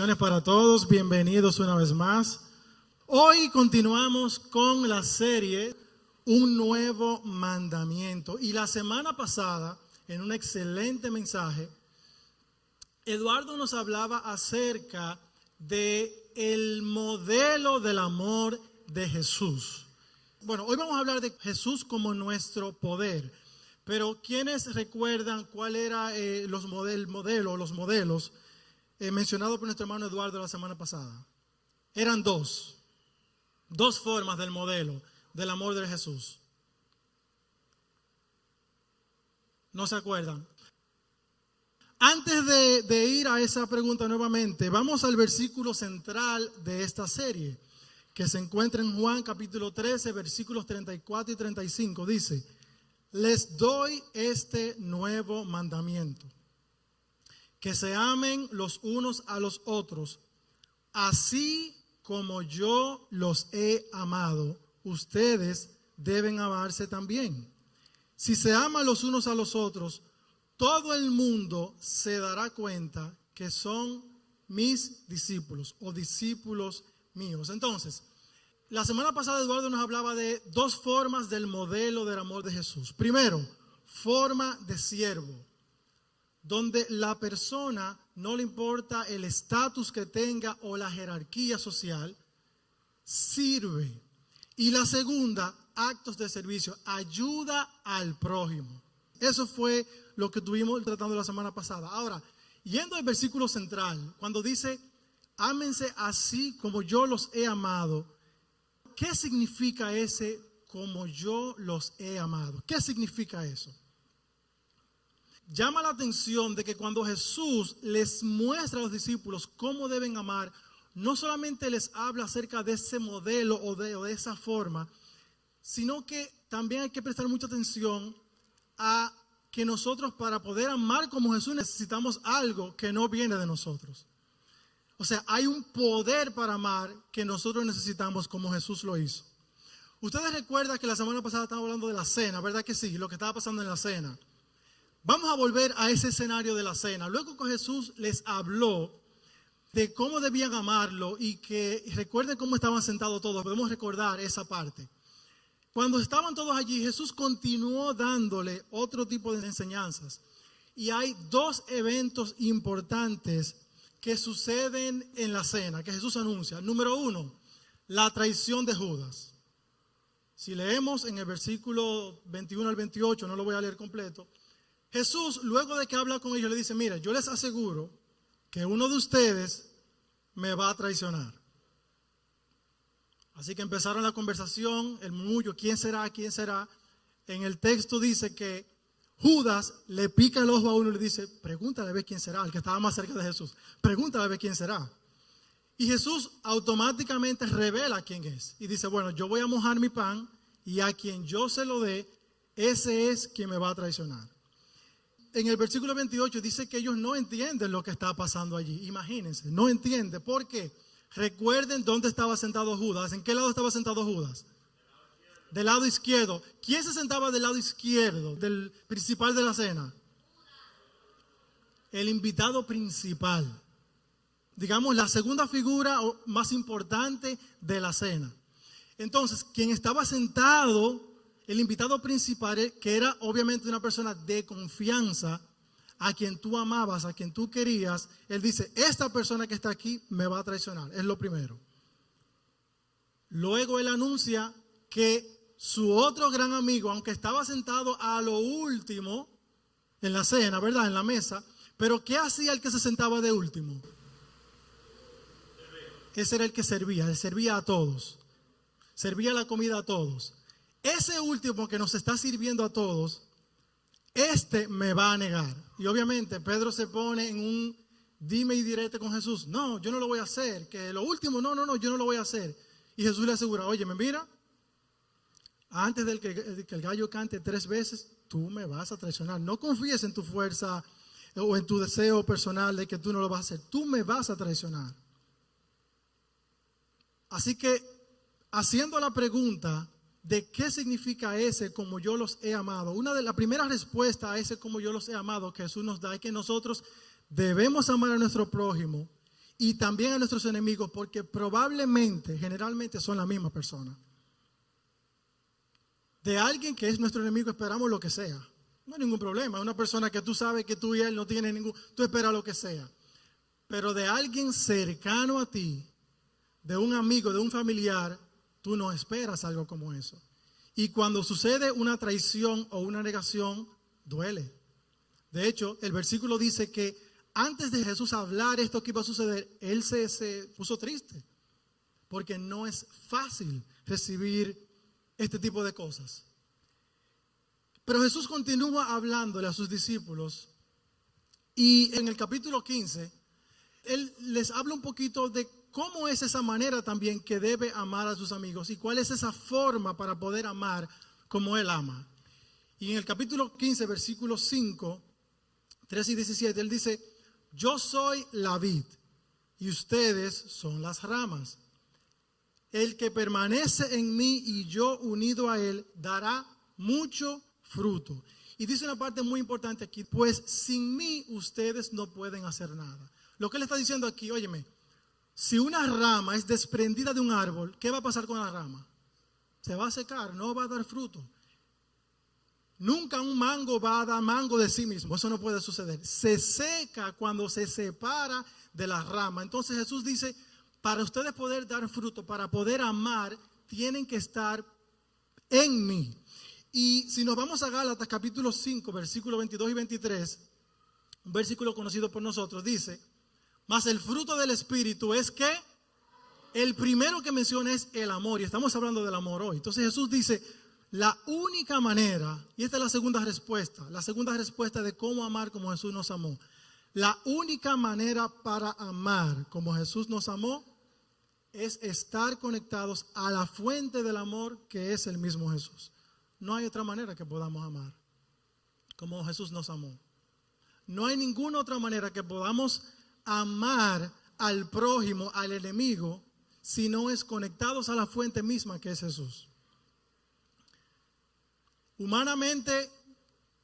Para todos, bienvenidos una vez más. Hoy continuamos con la serie Un nuevo mandamiento. Y la semana pasada, en un excelente mensaje, Eduardo nos hablaba acerca de el modelo del amor de Jesús. Bueno, hoy vamos a hablar de Jesús como nuestro poder. Pero ¿quiénes recuerdan cuál era eh, los model, modelo, los modelos eh, mencionados por nuestro hermano Eduardo la semana pasada? Eran dos. Dos formas del modelo del amor de Jesús. ¿No se acuerdan? Antes de, de, ir a esa pregunta nuevamente, vamos al versículo central de esta serie, que se encuentra en Juan capítulo 13, versículos 34 y 35. Dice, les doy este nuevo mandamiento, que se amen los unos a los otros, así como yo los he amado, ustedes deben amarse también. Si se aman los unos a los otros, todo el mundo se dará cuenta que son mis discípulos o discípulos míos. Entonces, la semana pasada Eduardo nos hablaba de dos formas del modelo del amor de Jesús. Primero, forma de siervo, donde la persona no le importa el estatus que tenga o la jerarquía social, sirve. Y la segunda, actos de servicio, ayuda al prójimo. Eso fue lo que tuvimos tratando la semana pasada. Ahora, yendo al versículo central, cuando dice, ámense así como yo los he amado, ¿Qué significa ese como yo los he amado? ¿Qué significa eso? Llama la atención de que cuando Jesús les muestra a los discípulos cómo deben amar, no solamente les habla acerca de ese modelo o de, esa forma, sino que también hay que prestar mucha atención a que nosotros para poder amar como Jesús necesitamos algo que no viene de nosotros. O sea, hay un poder para amar que nosotros necesitamos como Jesús lo hizo. Ustedes recuerdan que la semana pasada estábamos hablando de la cena, ¿verdad que sí? Lo que estaba pasando en la cena. Vamos a volver a ese escenario de la cena. Luego que Jesús les habló de cómo debían amarlo y que recuerden cómo estaban sentados todos. Podemos recordar esa parte. Cuando estaban todos allí, Jesús continuó dándole otro tipo de enseñanzas. Y hay dos eventos importantes que suceden en la cena, que Jesús anuncia. Número uno, la traición de Judas. Si leemos en el versículo 21 al 28, no lo voy a leer completo, Jesús, luego de que habla con ellos, le dice, mira, yo les aseguro que uno de ustedes me va a traicionar. Así que empezaron la conversación, el murmullo, ¿quién será? ¿quién será? En el texto dice que Judas le pica el ojo a uno y le dice, pregúntale a ver quién será, el que estaba más cerca de Jesús, pregúntale a ver quién será. Y Jesús automáticamente revela quién es. Y dice, bueno, yo voy a mojar mi pan y a quien yo se lo dé, ese es quien me va a traicionar. En el versículo 28 dice que ellos no entienden lo que está pasando allí. Imagínense, no entienden. ¿Por qué? Recuerden dónde estaba sentado Judas. ¿En qué lado estaba sentado Judas? del lado izquierdo. ¿Quién se sentaba del lado izquierdo del principal de la cena? El invitado principal. Digamos, la segunda figura más importante de la cena. Entonces, quien estaba sentado, el invitado principal, que era obviamente una persona de confianza, a quien tú amabas, a quien tú querías, él dice, esta persona que está aquí me va a traicionar. Es lo primero. Luego él anuncia que su otro gran amigo, aunque estaba sentado a lo último en la cena, ¿verdad? En la mesa, pero ¿qué hacía el que se sentaba de último? Ese era el que servía, él servía a todos, servía la comida a todos. Ese último que nos está sirviendo a todos, este me va a negar. Y obviamente Pedro se pone en un dime y direte con Jesús. No, yo no lo voy a hacer. Que lo último, no, no, no, yo no lo voy a hacer. Y Jesús le asegura, oye, me mira, antes de que, que el gallo cante tres veces, tú me vas a traicionar. No confíes en tu fuerza o en tu deseo personal de que tú no lo vas a hacer. Tú me vas a traicionar. Así que, haciendo la pregunta de qué significa ese como yo los he amado, una de las primeras respuestas a ese como yo los he amado que Jesús nos da es que nosotros debemos amar a nuestro prójimo y también a nuestros enemigos, porque probablemente, generalmente son la misma persona. De alguien que es nuestro enemigo esperamos lo que sea. No hay ningún problema. Una persona que tú sabes que tú y él no tienen ningún, tú esperas lo que sea. Pero de alguien cercano a ti, de un amigo, de un familiar, tú no esperas algo como eso. Y cuando sucede una traición o una negación, duele. De hecho, el versículo dice que antes de Jesús hablar esto que iba a suceder, él se, se puso triste. Porque no es fácil recibir este tipo de cosas. Pero Jesús continúa hablándole a sus discípulos y en el capítulo 15, Él les habla un poquito de cómo es esa manera también que debe amar a sus amigos y cuál es esa forma para poder amar como Él ama. Y en el capítulo 15, versículo 5, 3 y 17, Él dice, yo soy la vid y ustedes son las ramas. El que permanece en mí y yo unido a él dará mucho fruto. Y dice una parte muy importante aquí, pues sin mí ustedes no pueden hacer nada. Lo que él está diciendo aquí, óyeme, si una rama es desprendida de un árbol, ¿qué va a pasar con la rama? Se va a secar, no va a dar fruto. Nunca un mango va a dar mango de sí mismo, eso no puede suceder. Se seca cuando se separa de la rama. Entonces Jesús dice, para ustedes poder dar fruto, para poder amar, tienen que estar en mí. Y si nos vamos a Gálatas capítulo 5, versículos 22 y 23, un versículo conocido por nosotros, dice, más el fruto del Espíritu es que el primero que menciona es el amor, y estamos hablando del amor hoy. Entonces Jesús dice, la única manera, y esta es la segunda respuesta, la segunda respuesta de cómo amar como Jesús nos amó. La única manera para amar como Jesús nos amó es estar conectados a la fuente del amor que es el mismo Jesús. No hay otra manera que podamos amar como Jesús nos amó. No hay ninguna otra manera que podamos amar al prójimo, al enemigo, si no es conectados a la fuente misma que es Jesús. Humanamente,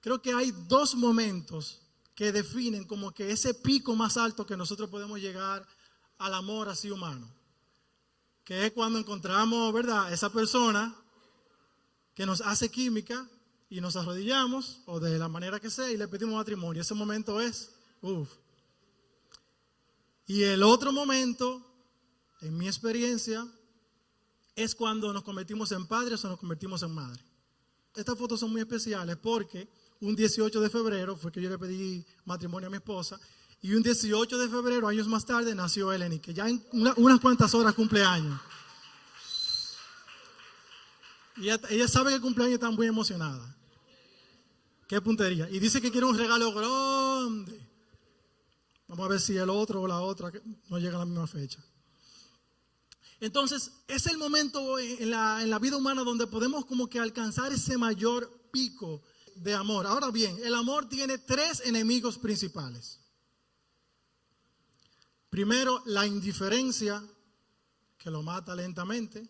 creo que hay dos momentos que definen como que ese pico más alto que nosotros podemos llegar al amor así humano que es cuando encontramos, ¿verdad?, esa persona que nos hace química y nos arrodillamos, o de la manera que sea, y le pedimos matrimonio. Ese momento es, uff. Y el otro momento, en mi experiencia, es cuando nos convertimos en padres o nos convertimos en madres. Estas fotos son muy especiales porque un 18 de febrero fue que yo le pedí matrimonio a mi esposa y un 18 de febrero, años más tarde, nació Eleni, que ya en unas cuantas horas cumple años. Y ella, sabe que el cumpleaños está muy emocionada. Qué puntería. Y dice que quiere un regalo grande. Vamos a ver si el otro o la otra no llega a la misma fecha. Entonces, es el momento en la, en la vida humana donde podemos como que alcanzar ese mayor pico de amor. Ahora bien, el amor tiene tres enemigos principales. Primero, la indiferencia, que lo mata lentamente.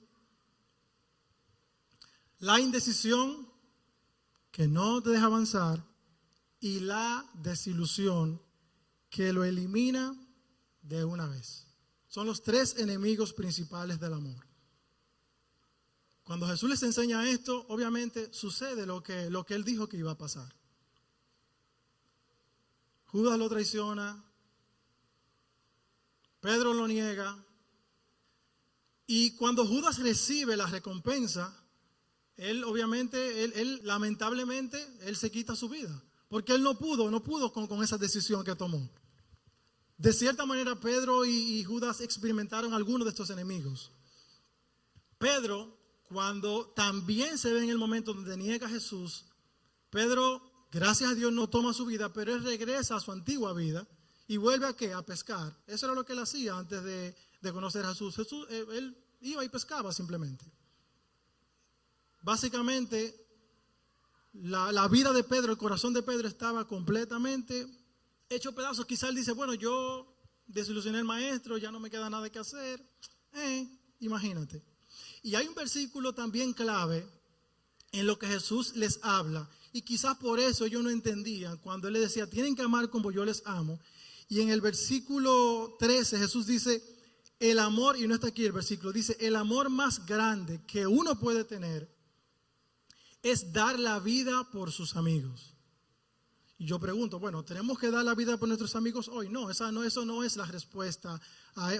La indecisión, que no te deja avanzar. Y la desilusión, que lo elimina de una vez. Son los tres enemigos principales del amor. Cuando Jesús les enseña esto, obviamente sucede lo que, lo que él dijo que iba a pasar. Judas lo traiciona, Pedro lo niega. Y cuando Judas recibe la recompensa, él obviamente, él, lamentablemente, él se quita su vida. Porque él no pudo, no pudo con, esa decisión que tomó. De cierta manera, Pedro y, Judas experimentaron algunos de estos enemigos. Pedro, cuando también se ve en el momento donde niega a Jesús, Pedro, gracias a Dios, no toma su vida, pero él regresa a su antigua vida y vuelve a qué? A pescar. Eso era lo que él hacía antes de, conocer a Jesús. Jesús, eh, él iba y pescaba simplemente. Básicamente, la, vida de Pedro, el corazón de Pedro estaba completamente hecho pedazos. Quizá él dice, bueno, yo desilusioné al maestro, ya no me queda nada que hacer. Eh, imagínate. Y hay un versículo también clave en lo que Jesús les habla. Y quizás por eso ellos no entendían cuando él les decía, tienen que amar como yo les amo. Y en el versículo 13 Jesús dice, el amor, y no está aquí el versículo, dice, el amor más grande que uno puede tener es dar la vida por sus amigos. Y yo pregunto, bueno, ¿tenemos que dar la vida por nuestros amigos hoy? No, esa no eso no es la respuesta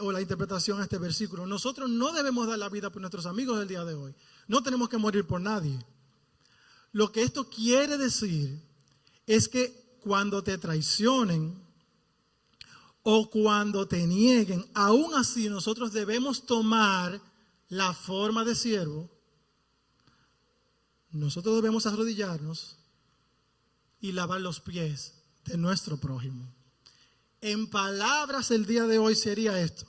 o la interpretación a este versículo. Nosotros no debemos dar la vida por nuestros amigos el día de hoy. No tenemos que morir por nadie. Lo que esto quiere decir es que cuando te traicionen o cuando te nieguen, aún así nosotros debemos tomar la forma de siervo. Nosotros debemos arrodillarnos y lavar los pies de nuestro prójimo. En palabras el día de hoy sería esto.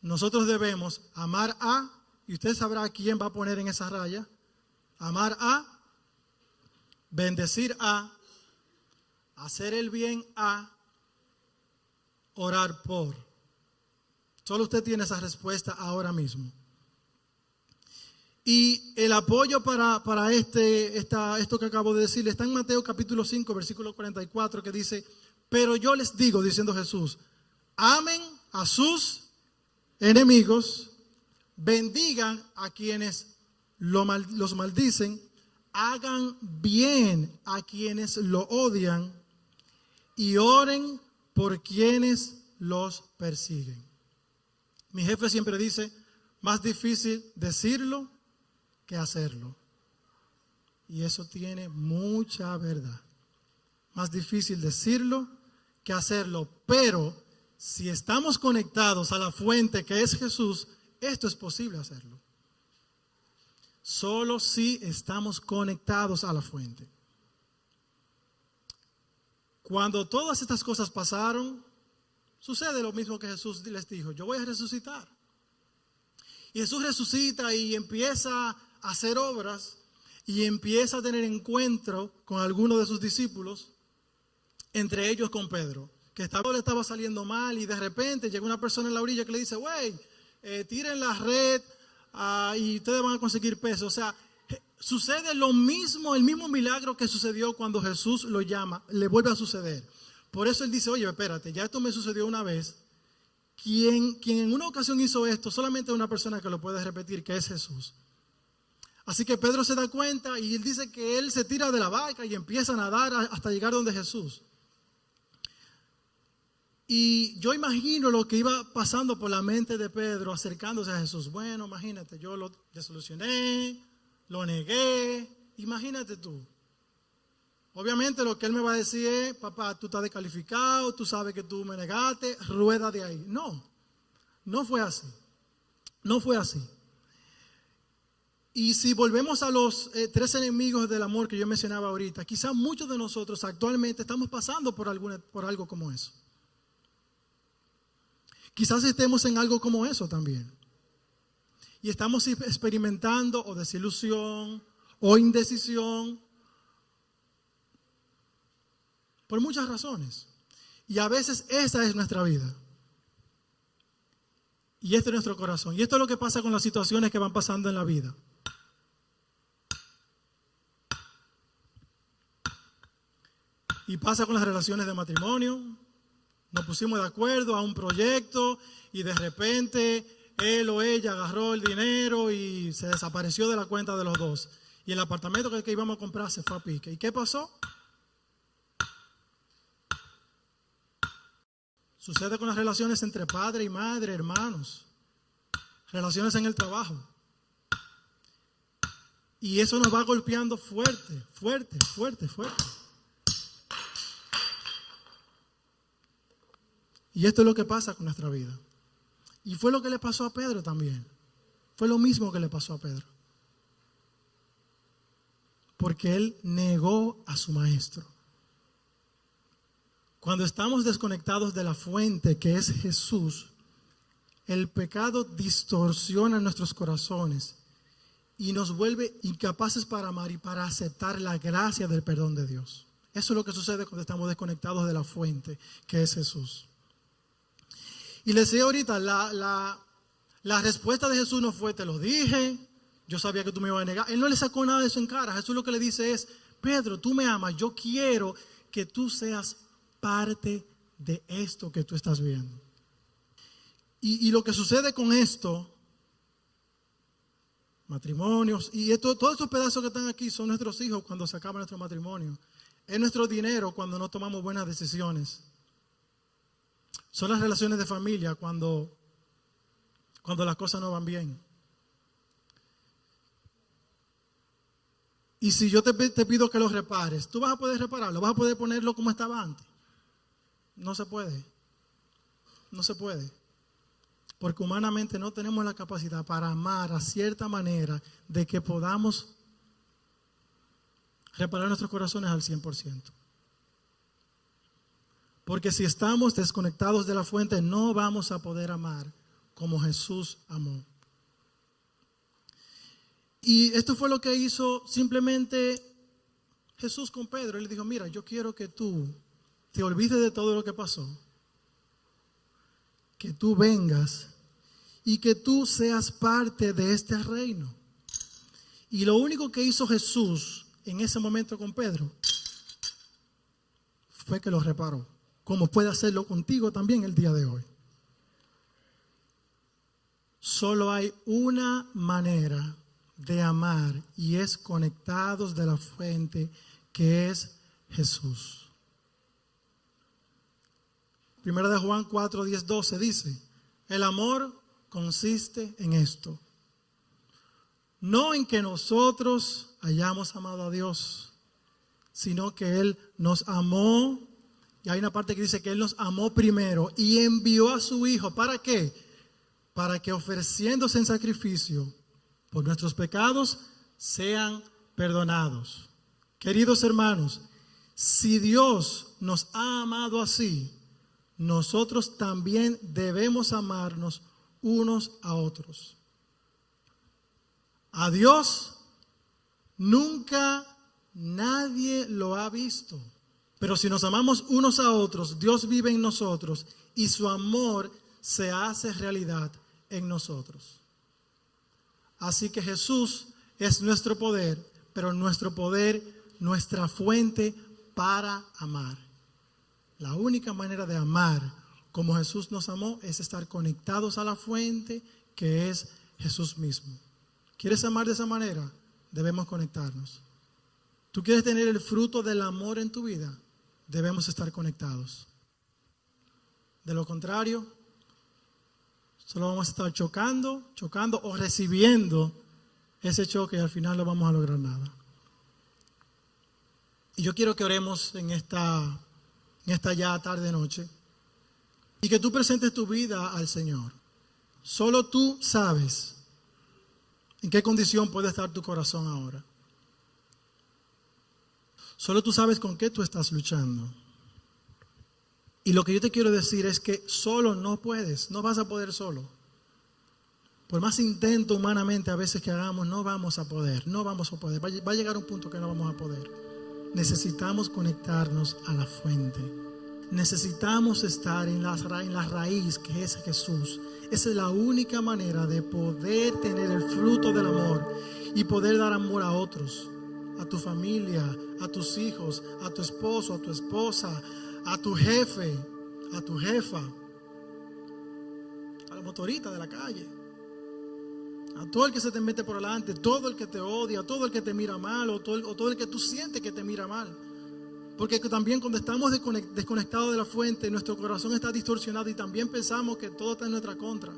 Nosotros debemos amar a, y usted sabrá quién va a poner en esa raya, amar a, bendecir a, hacer el bien a, orar por. Solo usted tiene esa respuesta ahora mismo. Y el apoyo para, para este, esta, esto que acabo de decir está en Mateo capítulo 5, versículo 44, que dice, pero yo les digo, diciendo Jesús, amen a sus enemigos, bendigan a quienes los maldicen, hagan bien a quienes lo odian y oren por quienes los persiguen. Mi jefe siempre dice, más difícil decirlo que hacerlo. Y eso tiene mucha verdad. Más difícil decirlo que hacerlo. Pero si estamos conectados a la fuente que es Jesús, esto es posible hacerlo. Solo si estamos conectados a la fuente. Cuando todas estas cosas pasaron, sucede lo mismo que Jesús les dijo, yo voy a resucitar. Y Jesús resucita y empieza hacer obras y empieza a tener encuentro con algunos de sus discípulos entre ellos con Pedro, que estaba, le estaba saliendo mal y de repente llega una persona en la orilla que le dice, güey, eh, tiren la red ah, y ustedes van a conseguir peso. O sea, sucede lo mismo, el mismo milagro que sucedió cuando Jesús lo llama, le vuelve a suceder. Por eso él dice, oye, espérate, ya esto me sucedió una vez. Quien, quien en una ocasión hizo esto, solamente una persona que lo puede repetir, que es Jesús. Así que Pedro se da cuenta y él dice que él se tira de la barca y empieza a nadar hasta llegar donde Jesús. Y yo imagino lo que iba pasando por la mente de Pedro acercándose a Jesús. Bueno, imagínate, yo lo desolucioné, lo negué, imagínate tú. Obviamente lo que él me va a decir es, papá, tú estás descalificado, tú sabes que tú me negaste, rueda de ahí. No, no fue así. No fue así. Y si volvemos a los eh, tres enemigos del amor que yo mencionaba ahorita, quizás muchos de nosotros actualmente estamos pasando por, alguna, por algo como eso. Quizás estemos en algo como eso también. Y estamos experimentando o desilusión o indecisión por muchas razones. Y a veces esa es nuestra vida. Y este es nuestro corazón. Y esto es lo que pasa con las situaciones que van pasando en la vida. Y pasa con las relaciones de matrimonio, nos pusimos de acuerdo a un proyecto y de repente él o ella agarró el dinero y se desapareció de la cuenta de los dos. Y el apartamento que, íbamos a comprar se fue a pique. ¿Y qué pasó? Sucede con las relaciones entre padre y madre, hermanos. Relaciones en el trabajo. Y eso nos va golpeando fuerte, fuerte, fuerte, fuerte. Y esto es lo que pasa con nuestra vida. Y fue lo que le pasó a Pedro también. Fue lo mismo que le pasó a Pedro. Porque él negó a su maestro. Cuando estamos desconectados de la fuente que es Jesús, el pecado distorsiona nuestros corazones y nos vuelve incapaces para amar y para aceptar la gracia del perdón de Dios. Eso es lo que sucede cuando estamos desconectados de la fuente que es Jesús. Y le decía ahorita, la, respuesta de Jesús no fue, te lo dije, yo sabía que tú me ibas a negar. Él no le sacó nada de eso en cara. Jesús lo que le dice es, Pedro, tú me amas, yo quiero que tú seas parte de esto que tú estás viendo. Y, lo que sucede con esto, matrimonios, y esto, todos estos pedazos que están aquí son nuestros hijos cuando se acaba nuestro matrimonio. Es nuestro dinero cuando no tomamos buenas decisiones. Son las relaciones de familia cuando, cuando las cosas no van bien. Y si yo te, te, pido que lo repares, tú vas a poder repararlo, vas a poder ponerlo como estaba antes. No se puede. No se puede. Porque humanamente no tenemos la capacidad para amar a cierta manera de que podamos reparar nuestros corazones al 100%. Porque si estamos desconectados de la fuente, no vamos a poder amar como Jesús amó. Y esto fue lo que hizo simplemente Jesús con Pedro. Él le dijo, mira, yo quiero que tú te olvides de todo lo que pasó. Que tú vengas y que tú seas parte de este reino. Y lo único que hizo Jesús en ese momento con Pedro fue que lo reparó, como puede hacerlo contigo también el día de hoy. Solo hay una manera de amar y es conectados de la fuente que es Jesús. Primera de Juan 4, 10, 12 dice, el amor consiste en esto. No en que nosotros hayamos amado a Dios, sino que Él nos amó. Hay una parte que dice que Él nos amó primero y envió a su Hijo. ¿Para qué? Para que ofreciéndose en sacrificio por nuestros pecados sean perdonados. Queridos hermanos, si Dios nos ha amado así, nosotros también debemos amarnos unos a otros. A Dios nunca nadie lo ha visto. Pero si nos amamos unos a otros, Dios vive en nosotros y su amor se hace realidad en nosotros. Así que Jesús es nuestro poder, pero nuestro poder, nuestra fuente para amar. La única manera de amar como Jesús nos amó es estar conectados a la fuente que es Jesús mismo. ¿Quieres amar de esa manera? Debemos conectarnos. ¿Tú quieres tener el fruto del amor en tu vida? Debemos estar conectados. De lo contrario, Solo vamos a estar chocando, chocando o recibiendo ese choque y al final no vamos a lograr nada. Y yo quiero que oremos en esta, en esta ya tarde noche y que tú presentes tu vida al Señor. Solo tú sabes en qué condición puede estar tu corazón ahora. Solo tú sabes con qué tú estás luchando. Y lo que yo te quiero decir es que solo no puedes, no vas a poder solo. Por más intento humanamente a veces que hagamos, no vamos a poder, no vamos a poder. Va a llegar un punto que no vamos a poder. Necesitamos conectarnos a la fuente. Necesitamos estar en la, en la raíz que es Jesús. Esa es la única manera de poder tener el fruto del amor y poder dar amor a otros, a tu familia, a tus hijos, a tu esposo, a tu esposa, a tu jefe, a tu jefa, a la motorista de la calle, a todo el que se te mete por delante, todo el que te odia, todo el que te mira mal o todo el que tú sientes que te mira mal. Porque también cuando estamos desconectados de la fuente, nuestro corazón está distorsionado y también pensamos que todo está en nuestra contra.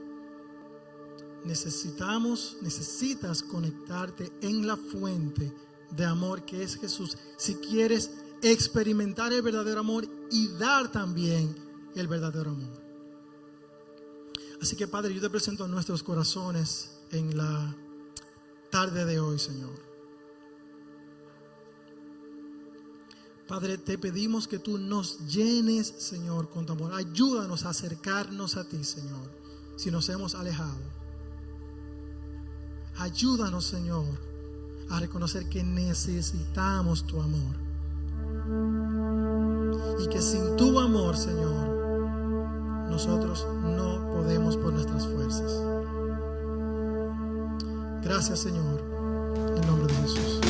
Necesitamos, necesitas conectarte en la fuente de amor que es Jesús. Si quieres experimentar el verdadero amor y dar también el verdadero amor. Así que Padre, yo te presento nuestros corazones en la tarde de hoy, Señor. Padre, te pedimos que tú nos llenes, Señor, con tu amor. Ayúdanos a acercarnos a ti, Señor, si nos hemos alejado. Ayúdanos, Señor, a reconocer que necesitamos tu amor y que sin tu amor, Señor, nosotros no podemos por nuestras fuerzas. Gracias, Señor, en nombre de Jesús.